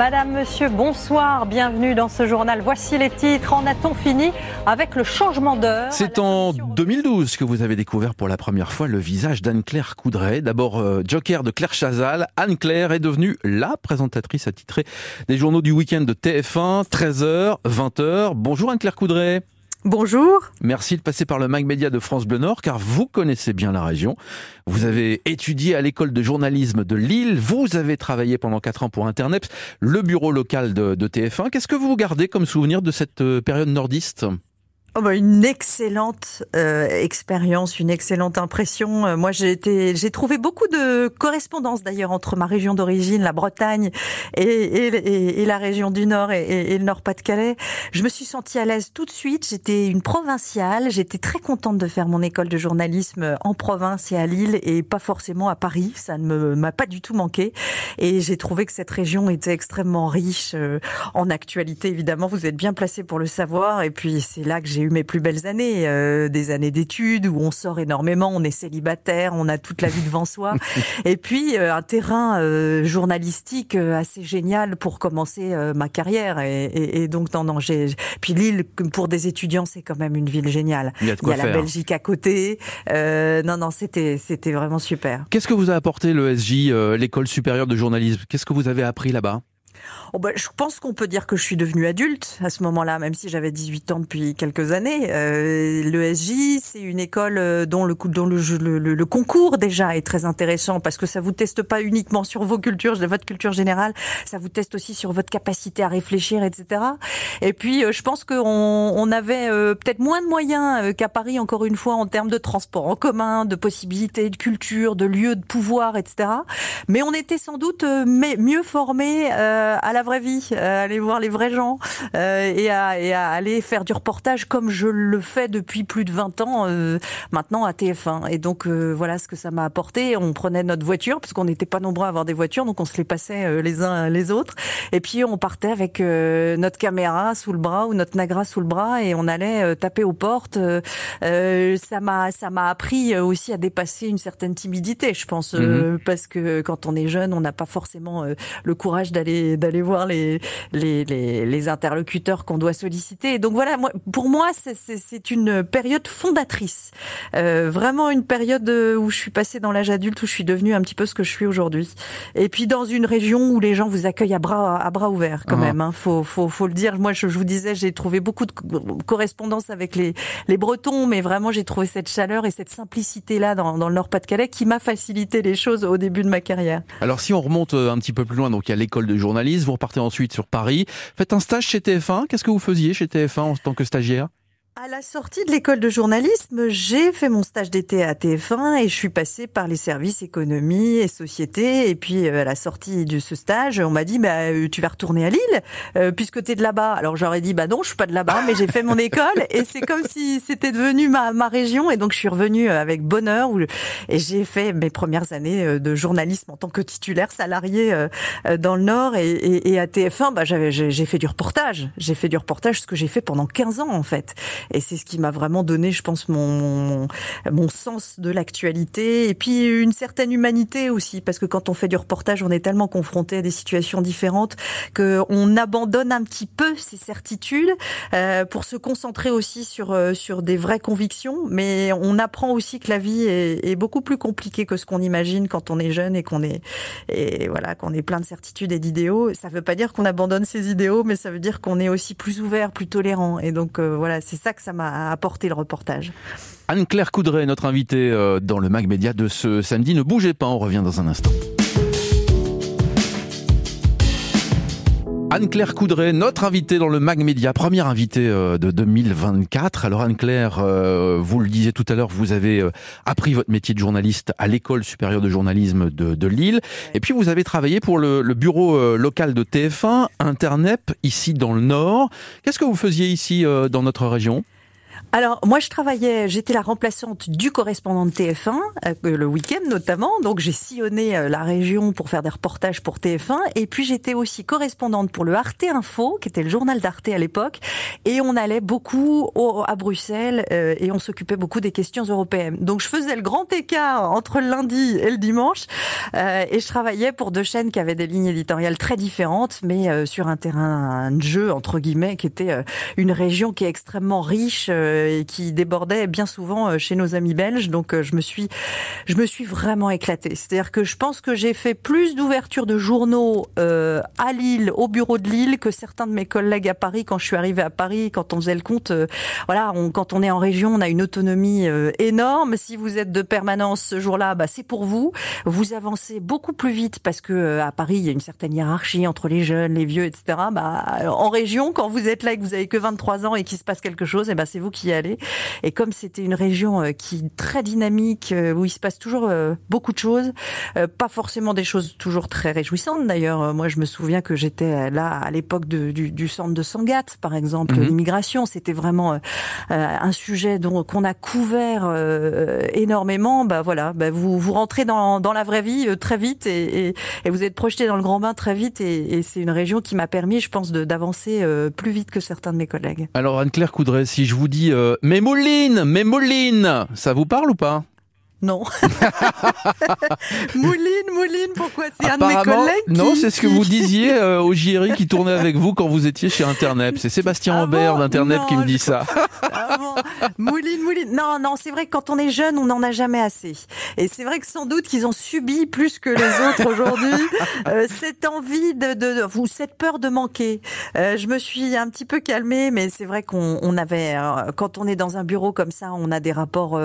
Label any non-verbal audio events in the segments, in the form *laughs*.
Madame, Monsieur, bonsoir, bienvenue dans ce journal. Voici les titres. En a-t-on fini avec le changement d'heure? C'est en 2012 que vous avez découvert pour la première fois le visage d'Anne-Claire Coudray. D'abord euh, joker de Claire Chazal, Anne-Claire est devenue la présentatrice attitrée des journaux du week-end de TF1, 13h, 20h. Bonjour Anne-Claire Coudray. Bonjour. Merci de passer par le Mag Média de France Bleu Nord car vous connaissez bien la région. Vous avez étudié à l'école de journalisme de Lille. Vous avez travaillé pendant quatre ans pour Internet, le bureau local de, de TF1. Qu'est-ce que vous gardez comme souvenir de cette euh, période nordiste? Oh bah une excellente euh, expérience, une excellente impression. Euh, moi, j'ai été, j'ai trouvé beaucoup de correspondances d'ailleurs entre ma région d'origine, la Bretagne, et, et, et, la région du Nord et, le Nord-Pas-de-Calais. Je me suis sentie à l'aise tout de suite. J'étais une provinciale. J'étais très contente de faire mon école de journalisme en province et à Lille et pas forcément à Paris. Ça ne m'a pas du tout manqué. Et j'ai trouvé que cette région était extrêmement riche euh, en actualité. Évidemment, vous êtes bien placé pour le savoir. Et puis c'est là que j'ai j'ai eu mes plus belles années, euh, des années d'études où on sort énormément, on est célibataire, on a toute la vie devant soi, *laughs* et puis euh, un terrain euh, journalistique assez génial pour commencer ma carrière. Et, donc non, non, j'ai puis Lille pour des étudiants, c'est quand même une ville géniale. Il y a, Il y a la Belgique à côté. non, non, c'était c'était vraiment super. Qu'est-ce que vous a apporté le SJ, l'école supérieure de journalisme? Qu'est-ce que vous avez appris là-bas? Oh bah, je pense qu'on peut dire que je suis devenue adulte à ce moment-là, même si j'avais 18 ans depuis quelques années. Euh, L'ESJ, c'est une école euh, dont, le, dont le, le, le, concours déjà est très intéressant parce que ça vous teste pas uniquement sur vos cultures, votre culture générale, ça vous teste aussi sur votre capacité à réfléchir, etc. Et puis, euh, je pense qu'on on avait euh, peut-être moins de moyens qu'à Paris, encore une fois, en termes de transport en commun, de possibilités de culture, de lieux de pouvoir, etc. Mais on était sans doute mieux formés à la vraie vie, euh, aller voir les vrais gens euh, et, à, et, à, aller faire du reportage comme je le fais depuis plus de 20 ans euh, maintenant à TF1. Et donc voilà ce que ça m'a apporté. On prenait notre voiture parce qu'on n'était pas nombreux à avoir des voitures, donc on se les passait les uns les autres. Et puis on partait avec notre caméra sous le bras ou notre Nagra sous le bras et on allait taper aux portes. ça m'a ça m'a appris aussi à dépasser une certaine timidité, je pense, mhm. parce que quand on est jeune, on n'a pas forcément le courage d'aller d'aller voir les, les, les, interlocuteurs qu'on doit solliciter. donc voilà, moi, pour moi, c'est une période fondatrice. Euh, vraiment une période où je suis passée dans l'âge adulte, où je suis devenue un petit peu ce que je suis aujourd'hui. Et puis dans une région où les gens vous accueillent à bras, à bras ouverts quand ah. même. Hein. Faut, faut, faut le dire. Moi, je, je vous disais, j'ai trouvé beaucoup de correspondance avec les, les Bretons, mais vraiment, j'ai trouvé cette chaleur et cette simplicité-là dans, dans le Nord-Pas-de-Calais qui m'a facilité les choses au début de ma carrière. Alors si on remonte euh, un petit peu plus loin, donc il y a l'école de journalisme, vous partez ensuite sur Paris. Faites un stage chez TF1. Qu'est-ce que vous faisiez chez TF1 en tant que stagiaire? À la sortie de l'école de journalisme, j'ai fait mon stage d'été à TF1 et je suis passée par les services économie et société. Et puis euh, à la sortie de ce stage, on m'a dit bah euh, tu vas retourner à Lille euh, puisque tu es de là-bas. Alors j'aurais dit bah non, je suis pas de là-bas, mais j'ai fait mon *laughs* école et c'est comme si c'était devenu ma, ma région. Et donc je suis revenue avec bonheur et j'ai fait mes premières années de journalisme en tant que titulaire salarié dans le Nord et, et, et à TF1, bah j'avais j'ai fait du reportage. J'ai fait du reportage, ce que j'ai fait pendant 15 ans en fait. Et c'est ce qui m'a vraiment donné, je pense, mon, mon, sens de l'actualité. Et puis une certaine humanité aussi, parce que quand on fait du reportage, on est tellement confronté à des situations différentes qu'on abandonne un petit peu ses certitudes euh, pour se concentrer aussi sur, euh, sur des vraies convictions. Mais on apprend aussi que la vie est, est beaucoup plus compliquée que ce qu'on imagine quand on est jeune et qu'on est, et voilà, qu'on est plein de certitudes et d'idéaux. Ça ne veut pas dire qu'on abandonne ses idéaux, mais ça veut dire qu'on est aussi plus ouvert, plus tolérant. Et donc euh, voilà, c'est ça que ça m'a apporté le reportage. Anne-Claire Coudray, notre invitée euh, dans le Mag Média de ce samedi. Ne bougez pas, on revient dans un instant. Anne-Claire Coudray, notre invitée dans le Mag Média, première invitée euh, de 2024. Alors Anne-Claire, euh, vous le disiez tout à l'heure, vous avez appris votre métier de journaliste à l'école supérieure de journalisme de, Lille. Et puis vous avez travaillé pour le, le bureau local de TF1, Internet, ici dans le Nord. Qu'est-ce que vous faisiez ici dans notre région? Alors moi je travaillais, j'étais la remplaçante du correspondant de TF1 euh, le week-end notamment, donc j'ai sillonné euh, la région pour faire des reportages pour TF1 et puis j'étais aussi correspondante pour le Arte Info qui était le journal d'Arte à l'époque. Et on allait beaucoup à Bruxelles euh, et on s'occupait beaucoup des questions européennes. Donc je faisais le grand écart entre le lundi et le dimanche et je travaillais pour deux chaînes qui avaient des lignes éditoriales très différentes mais sur un terrain de jeu entre guillemets qui était une région qui est extrêmement riche et qui débordait bien souvent euh, chez nos amis belges. Donc euh, je me suis, je me suis vraiment éclatée. C'est-à-dire que je pense que j'ai fait plus d'ouvertures de journaux euh, à Lille, au bureau de Lille, que certains de mes collègues à Paris quand je suis arrivée à Paris. Quand on faisait le compte, voilà, quand on est en région, on a une autonomie énorme. Si vous êtes de permanence ce jour-là, bah, c'est pour vous. Vous avancez beaucoup plus vite parce que à Paris, il y a une certaine hiérarchie entre les jeunes, les vieux, etc. Bah, en région, quand vous êtes là et que vous avez que 23 ans et qu'il se passe quelque chose, eh ben c'est vous qui aller. Et comme c'était une région euh, qui est très dynamique, euh, où il se passe toujours euh, beaucoup de choses, pas forcément des choses toujours très réjouissantes. D'ailleurs, moi, je me souviens que j'étais là à l'époque du, du, centre de Sangatte, par exemple, mhm. l'immigration. C'était vraiment un sujet dont qu'on a couvert énormément. Bah voilà, bah, vous vous rentrez dans, dans la vraie vie très vite et, et, et, vous êtes projeté dans le grand bain très vite. Et, et c'est une région qui m'a permis, je pense, d'avancer plus vite que certains de mes collègues. Alors Anne-Claire Coudray, si je vous dis euh, mais Mouline, ça vous parle ou pas? Non. *laughs* Mouline, Mouline, pourquoi C'est un de mes collègues Non, c'est ce que vous disiez *laughs* euh, au JRI qui tournait avec vous quand vous étiez chez Internet. C'est Sébastien ah Ambert d'Internet qui me dit ça. Ah Mouline, Mouline. Non, non, c'est vrai que quand on est jeune, on n'en a jamais assez. Et c'est vrai que sans doute qu'ils ont subi plus que les autres aujourd'hui *laughs* euh, cette envie de, de, ou cette peur de manquer. Euh, je me suis un petit peu calmée, mais c'est vrai qu'on on avait, quand on est dans un bureau comme ça, on a des rapports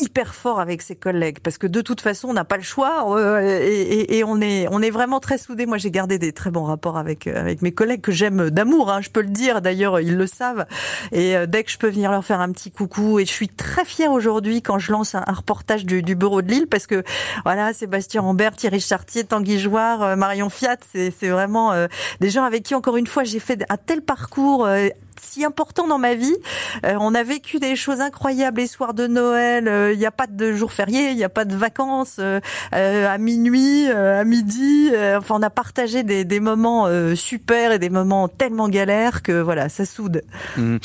hyper forts avec ses collègues parce que de toute façon on n'a pas le choix euh, et, on est on est vraiment très soudés. Moi j'ai gardé des très bons rapports avec euh, avec mes collègues que j'aime d'amour, hein, je peux le dire. D'ailleurs ils le savent et euh, dès que je peux venir leur faire un petit coucou et je suis très fière aujourd'hui quand je lance un, reportage du, bureau de Lille parce que voilà Sébastien Rambert, Thierry Chartier, Tanguy Jouard, Marion Fiat, c'est vraiment des gens avec qui encore une fois j'ai fait un tel parcours si important dans ma vie. Euh, on a vécu des choses incroyables les soirs de Noël. Euh, il n'y a pas de jours fériés, il n'y a pas de vacances euh, à minuit, à midi. enfin, on a partagé des, des moments super et des moments tellement galères que voilà, ça soude. Mmh.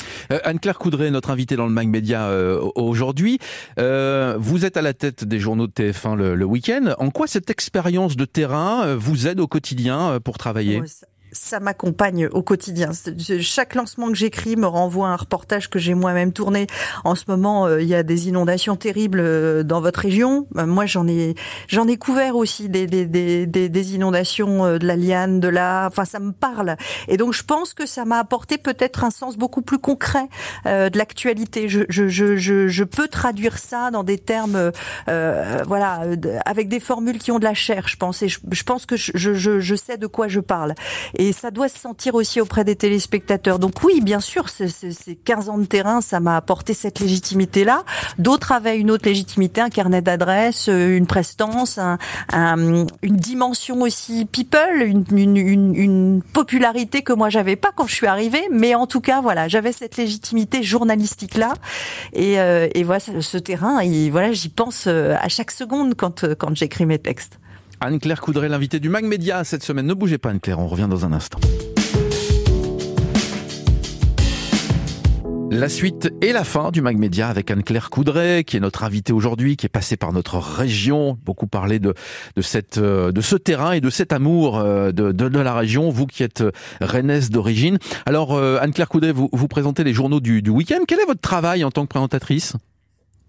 Anne-Claire Coudray, notre invitée dans le Mag Média aujourd'hui. vous êtes à la tête des journaux de TF1 le, le week-end. En quoi cette expérience de terrain vous aide au quotidien pour travailler? Ça m'accompagne au quotidien. Chaque lancement que j'écris me renvoie à un reportage que j'ai moi-même tourné. En ce moment, euh, il y a des inondations terribles euh, dans votre région. Euh, moi, j'en ai j'en ai couvert aussi des des, des, des, inondations de la Liane, de la. Enfin, ça me parle. Et donc, je pense que ça m'a apporté peut-être un sens beaucoup plus concret de l'actualité. Je, je, je, je, peux traduire ça dans des termes, voilà, avec des formules qui ont de la chair. Je pense. Et je, pense que je, je, je sais de quoi je parle ça doit se sentir aussi auprès des téléspectateurs. Donc oui, bien sûr, ces 15 ans de terrain, ça m'a apporté cette légitimité-là. D'autres avaient une autre légitimité, un carnet d'adresses, euh, une prestance, un, une dimension aussi people, une, popularité que moi j'avais pas quand je suis arrivée. Mais en tout cas, voilà, j'avais cette légitimité journalistique-là. Et, euh, et voilà, ce terrain, et voilà, j'y pense euh, à chaque seconde quand j'écris mes textes. Anne-Claire Coudray, l'invité du Mag Média cette semaine. Ne bougez pas Anne-Claire, on revient dans un instant. La suite et la fin du Mag Média avec Anne-Claire Coudray, qui est notre invitée aujourd'hui, qui est passée par notre région. Beaucoup parlé de, de, cette, euh, de ce terrain et de cet amour euh, de, de, la région, vous qui êtes euh, rennaise d'origine. Alors, Anne-Claire Coudray, vous, vous présentez les journaux du, du week-end. Quel est votre travail en tant que présentatrice?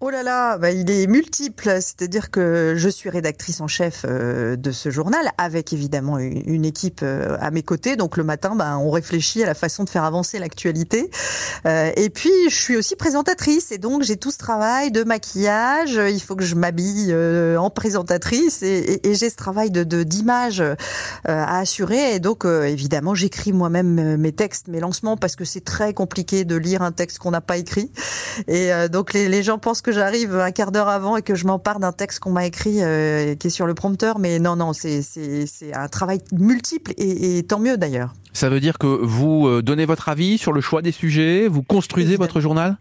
Oh là là, bah il est multiple, c'est-à-dire que je suis rédactrice en chef euh, de ce journal, avec évidemment une équipe euh, à mes côtés. Donc le matin, bah, on réfléchit à la façon de faire avancer l'actualité. Euh, et puis je suis aussi présentatrice, et donc j'ai tout ce travail de maquillage. Il faut que je m'habille en présentatrice, et, j'ai ce travail de d'image à assurer. Et donc évidemment, j'écris moi-même mes textes, mes lancements, parce que c'est très compliqué de lire un texte qu'on n'a pas écrit. Et donc les gens pensent que j'arrive un quart d'heure avant et que je m'empare d'un texte qu'on m'a écrit euh, qui est sur le prompteur. Mais non, non, c'est un travail multiple et, tant mieux d'ailleurs. Ça veut dire que vous euh, donnez votre avis sur le choix des sujets, vous construisez votre journal?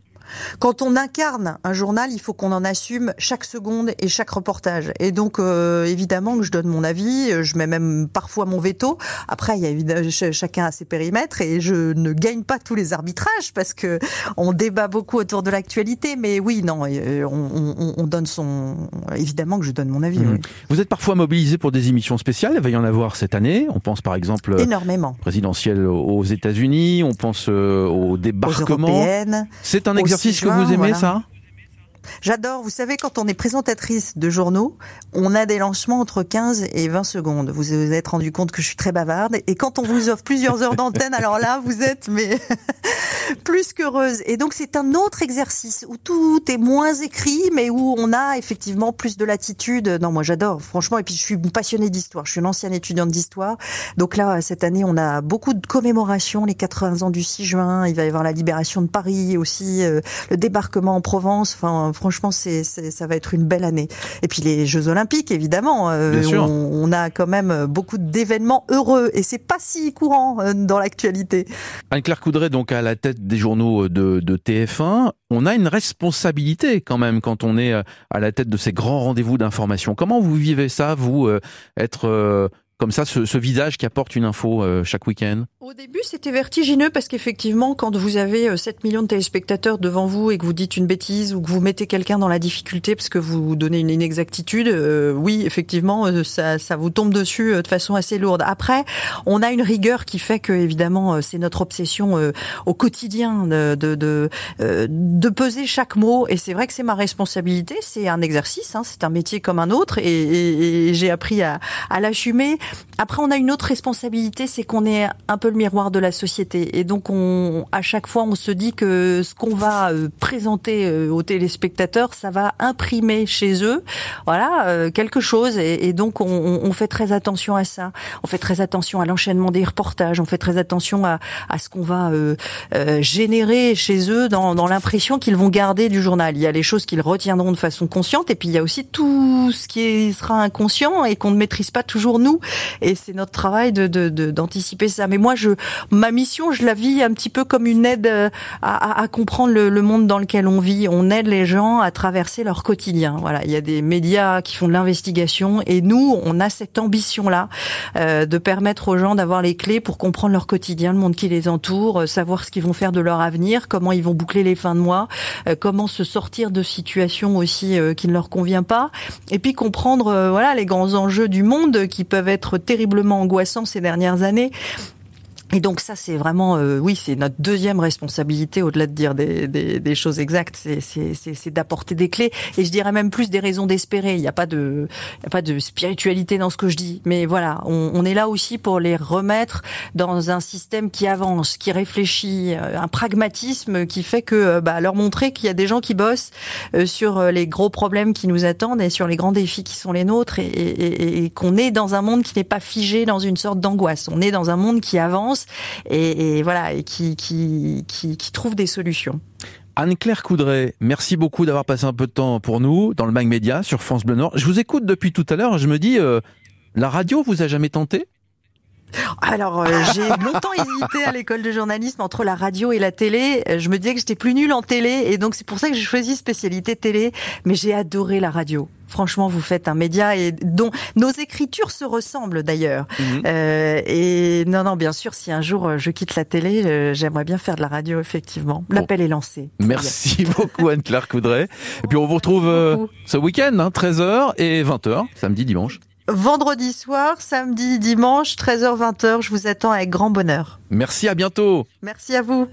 Quand on incarne un journal, il faut qu'on en assume chaque seconde et chaque reportage. Et donc, euh, évidemment que je donne mon avis, je mets même parfois mon veto. Après, il y a évidemment, chacun a ses périmètres et je ne gagne pas tous les arbitrages parce que on débat beaucoup autour de l'actualité. Mais oui, non, euh, on, on, donne son. Évidemment que je donne mon avis. Mmh. Vous êtes parfois mobilisé pour des émissions spéciales. Il va y en avoir cette année. On pense par exemple énormément présidentielle aux États-Unis. On pense euh, au débarquement. C'est un exercice que vous aimez, ça J'adore. Vous savez, quand on est présentatrice de journaux, on a des lancements entre 15 et 20 secondes. Vous vous êtes rendu compte que je suis très bavarde. Et quand on vous offre plusieurs heures d'antenne, alors là, vous êtes mais *laughs* plus qu'heureuse. Et donc, c'est un autre exercice où tout est moins écrit, mais où on a effectivement plus de latitude. Non, moi, j'adore, franchement. Et puis, je suis passionnée d'histoire. Je suis une ancienne étudiante d'histoire. Donc là, cette année, on a beaucoup de commémorations. Les 80 ans du 6 juin. Il va y avoir la libération de Paris aussi, euh, le débarquement en Provence. Franchement, c'est, ça va être une belle année. Et puis les Jeux Olympiques, évidemment. Euh, on, a quand même beaucoup d'événements heureux et c'est pas si courant euh, dans l'actualité. Anne-Claire Coudray, donc à la tête des journaux de, de TF1, on a une responsabilité quand même quand on est euh, à la tête de ces grands rendez-vous d'information. Comment vous vivez ça, vous, être comme ça, ce, visage qui apporte une info euh, chaque week-end? Au début, c'était vertigineux parce qu'effectivement, quand vous avez 7 euh, millions de téléspectateurs devant vous et que vous dites une bêtise ou que vous mettez quelqu'un dans la difficulté parce que vous donnez une inexactitude, euh, oui, effectivement, ça, ça vous tombe dessus de façon assez lourde. Après, on a une rigueur qui fait que, évidemment, c'est notre obsession au quotidien de, de, de, peser chaque mot. Et c'est vrai que c'est ma responsabilité. C'est un exercice, hein, c'est un métier comme un autre et, et j'ai appris à, à l'assumer. Après, on a une autre responsabilité, c'est qu'on est un peu le miroir de la société. Et donc, on, à chaque fois, on se dit que ce qu'on va euh, présenter euh, aux téléspectateurs, ça va imprimer chez eux, voilà, euh, quelque chose. Et, donc, on, fait très attention à ça. On fait très attention à l'enchaînement des reportages. On fait très attention à, ce qu'on va générer chez eux dans, dans l'impression qu'ils vont garder du journal. Il y a les choses qu'ils retiendront de façon consciente, et puis il y a aussi tout ce qui sera inconscient et qu'on ne maîtrise pas toujours nous et c'est notre travail de d'anticiper ça. Mais moi, ma mission, je la vis un petit peu comme une aide euh, à, comprendre le, monde dans lequel on vit. On aide les gens à traverser leur quotidien. Voilà, il y a des médias qui font de l'investigation et nous, on a cette ambition-là euh, de permettre aux gens d'avoir les clés pour comprendre leur quotidien, le monde qui les entoure, euh, savoir ce qu'ils vont faire de leur avenir, comment ils vont boucler les fins de mois, comment se sortir de situations aussi qui ne leur convient pas, et puis comprendre voilà les grands enjeux du monde qui peuvent être terriblement angoissant ces dernières années. Et donc ça, c'est vraiment, euh, oui, c'est notre deuxième responsabilité, au-delà de dire des, choses exactes, c'est d'apporter des clés. Et je dirais même plus des raisons d'espérer. Il n'y a pas de, a pas de spiritualité dans ce que je dis, mais voilà, on, est là aussi pour les remettre dans un système qui avance, qui réfléchit, euh, un pragmatisme qui fait que, euh, bah, leur montrer qu'il y a des gens qui bossent sur les gros problèmes qui nous attendent et sur les grands défis qui sont les nôtres, et qu'on est dans un monde qui n'est pas figé dans une sorte d'angoisse. On est dans un monde qui avance et, voilà et qui, qui, des solutions. Anne-Claire Coudray, merci beaucoup d'avoir passé un peu de temps pour nous dans le Mag Média sur France Bleu Nord. Je vous écoute depuis tout à l'heure, je me dis, euh, la radio vous a jamais tenté? Alors, euh, j'ai longtemps hésité à l'école de journalisme entre la radio et la télé. Je me disais que j'étais plus nulle en télé et donc c'est pour ça que j'ai choisi spécialité télé. Mais j'ai adoré la radio. Franchement, vous faites un média et dont nos écritures se ressemblent d'ailleurs. Mhm. Euh, et non, non, bien sûr, si un jour euh, je quitte la télé, j'aimerais bien faire de la radio, effectivement. L'appel est lancé. Merci beaucoup Anne-Claire Coudray. Et puis on vous retrouve ce week-end, hein, 13h et 20h, samedi, dimanche vendredi soir, samedi, dimanche, 13h-20h. Je vous attends avec grand bonheur. Merci, à bientôt. Merci à vous.